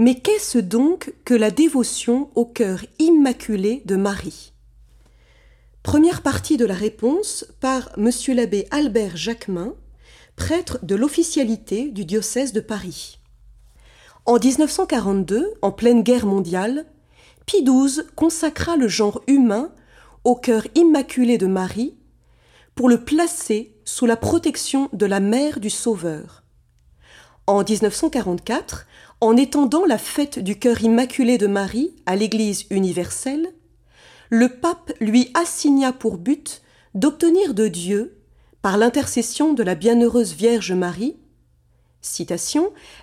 Mais qu'est-ce donc que la dévotion au cœur immaculé de Marie? Première partie de la réponse par M. l'abbé Albert Jacquemin, prêtre de l'officialité du diocèse de Paris. En 1942, en pleine guerre mondiale, Pie XII consacra le genre humain au cœur immaculé de Marie pour le placer sous la protection de la mère du Sauveur. En 1944, en étendant la fête du cœur immaculé de Marie à l'Église universelle, le pape lui assigna pour but d'obtenir de Dieu, par l'intercession de la bienheureuse Vierge Marie,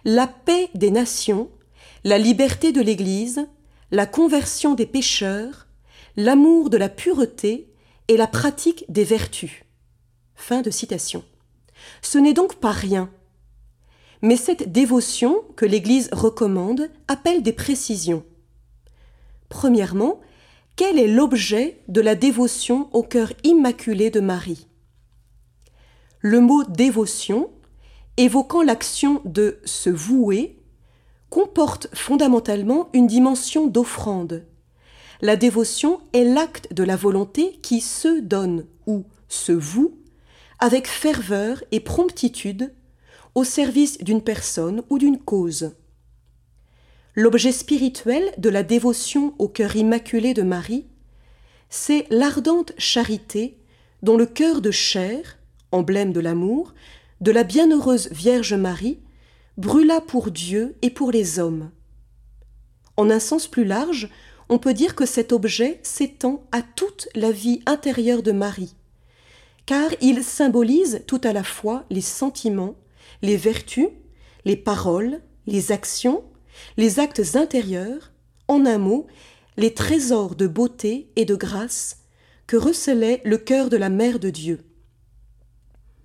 la paix des nations, la liberté de l'Église, la conversion des pécheurs, l'amour de la pureté et la pratique des vertus. Ce n'est donc pas rien. Mais cette dévotion que l'Église recommande appelle des précisions. Premièrement, quel est l'objet de la dévotion au cœur immaculé de Marie? Le mot dévotion, évoquant l'action de se vouer, comporte fondamentalement une dimension d'offrande. La dévotion est l'acte de la volonté qui se donne ou se voue avec ferveur et promptitude au service d'une personne ou d'une cause. L'objet spirituel de la dévotion au cœur immaculé de Marie, c'est l'ardente charité dont le cœur de chair, emblème de l'amour, de la bienheureuse Vierge Marie, brûla pour Dieu et pour les hommes. En un sens plus large, on peut dire que cet objet s'étend à toute la vie intérieure de Marie, car il symbolise tout à la fois les sentiments, les vertus, les paroles, les actions, les actes intérieurs, en un mot, les trésors de beauté et de grâce que recelait le cœur de la Mère de Dieu.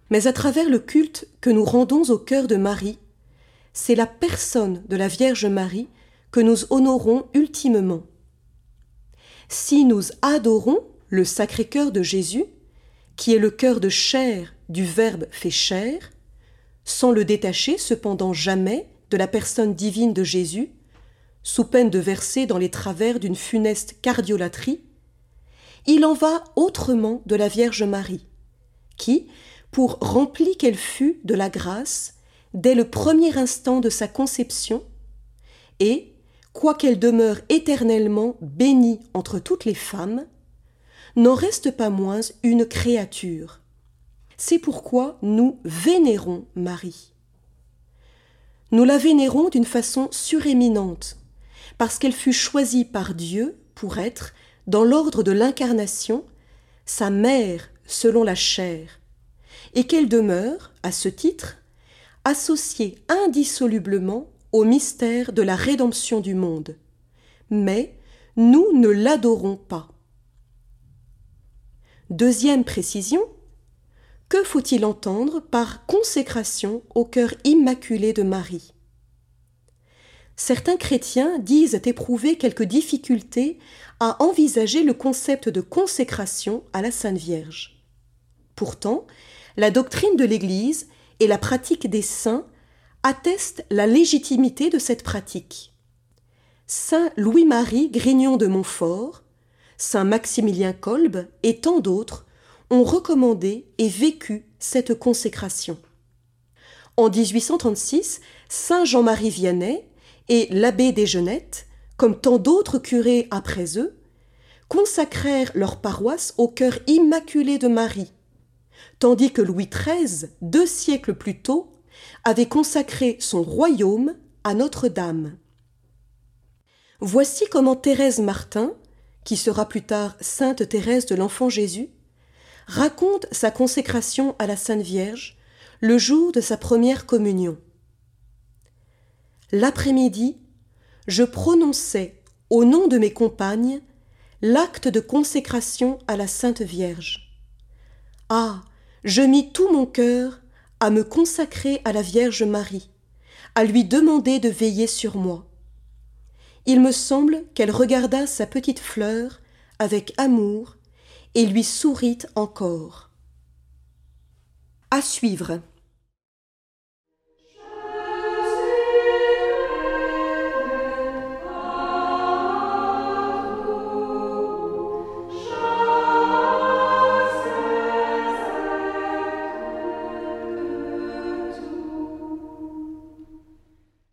Mais à travers le culte que nous rendons au cœur de Marie, c'est la personne de la Vierge Marie que nous honorons ultimement. Si nous adorons le Sacré-Cœur de Jésus, qui est le cœur de chair du Verbe fait chair, sans le détacher cependant jamais de la personne divine de Jésus, sous peine de verser dans les travers d'une funeste cardiolatrie, il en va autrement de la Vierge Marie, qui, pour remplie qu'elle fut de la grâce, dès le premier instant de sa conception, et, quoiqu'elle demeure éternellement bénie entre toutes les femmes, n'en reste pas moins une créature. C'est pourquoi nous vénérons Marie. Nous la vénérons d'une façon suréminente, parce qu'elle fut choisie par Dieu pour être, dans l'ordre de l'incarnation, sa mère selon la chair, et qu'elle demeure, à ce titre, associée indissolublement au mystère de la rédemption du monde. Mais nous ne l'adorons pas. Deuxième précision, que faut-il entendre par consécration au cœur immaculé de Marie? Certains chrétiens disent éprouver quelques difficultés à envisager le concept de consécration à la Sainte Vierge. Pourtant, la doctrine de l'Église et la pratique des saints attestent la légitimité de cette pratique. Saint Louis-Marie Grignon de Montfort, Saint Maximilien Kolb et tant d'autres ont recommandé et vécu cette consécration. En 1836, Saint Jean-Marie Vianney et l'abbé Desgenettes, comme tant d'autres curés après eux, consacrèrent leur paroisse au cœur immaculé de Marie, tandis que Louis XIII, deux siècles plus tôt, avait consacré son royaume à Notre-Dame. Voici comment Thérèse Martin, qui sera plus tard Sainte Thérèse de l'Enfant Jésus, raconte sa consécration à la Sainte Vierge le jour de sa première communion. L'après-midi, je prononçais, au nom de mes compagnes, l'acte de consécration à la Sainte Vierge. Ah, je mis tout mon cœur à me consacrer à la Vierge Marie, à lui demander de veiller sur moi. Il me semble qu'elle regarda sa petite fleur avec amour et lui sourit encore. À suivre.